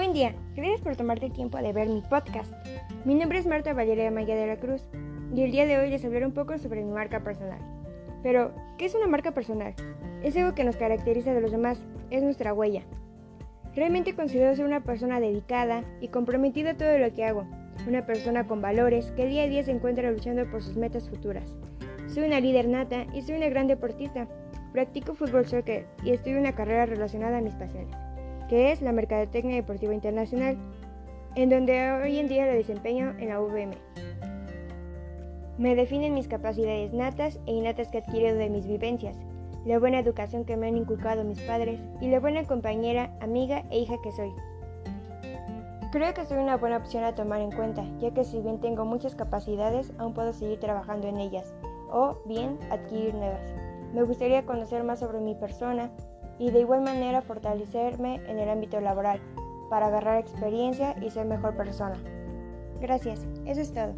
Buen día, gracias por tomarte el tiempo de ver mi podcast. Mi nombre es Marta Valeria Maya de la Cruz y el día de hoy les hablaré un poco sobre mi marca personal. Pero, ¿qué es una marca personal? Es algo que nos caracteriza de los demás, es nuestra huella. Realmente considero ser una persona dedicada y comprometida a todo lo que hago, una persona con valores que día a día se encuentra luchando por sus metas futuras. Soy una líder nata y soy una gran deportista. Practico fútbol soccer y estudio una carrera relacionada a mis pasiones que es la Mercadotecnia Deportiva Internacional, en donde hoy en día la desempeño en la UVM. Me definen mis capacidades natas e innatas que he de mis vivencias, la buena educación que me han inculcado mis padres y la buena compañera, amiga e hija que soy. Creo que soy una buena opción a tomar en cuenta, ya que si bien tengo muchas capacidades, aún puedo seguir trabajando en ellas, o bien adquirir nuevas. Me gustaría conocer más sobre mi persona, y de igual manera fortalecerme en el ámbito laboral para agarrar experiencia y ser mejor persona. Gracias, eso es todo.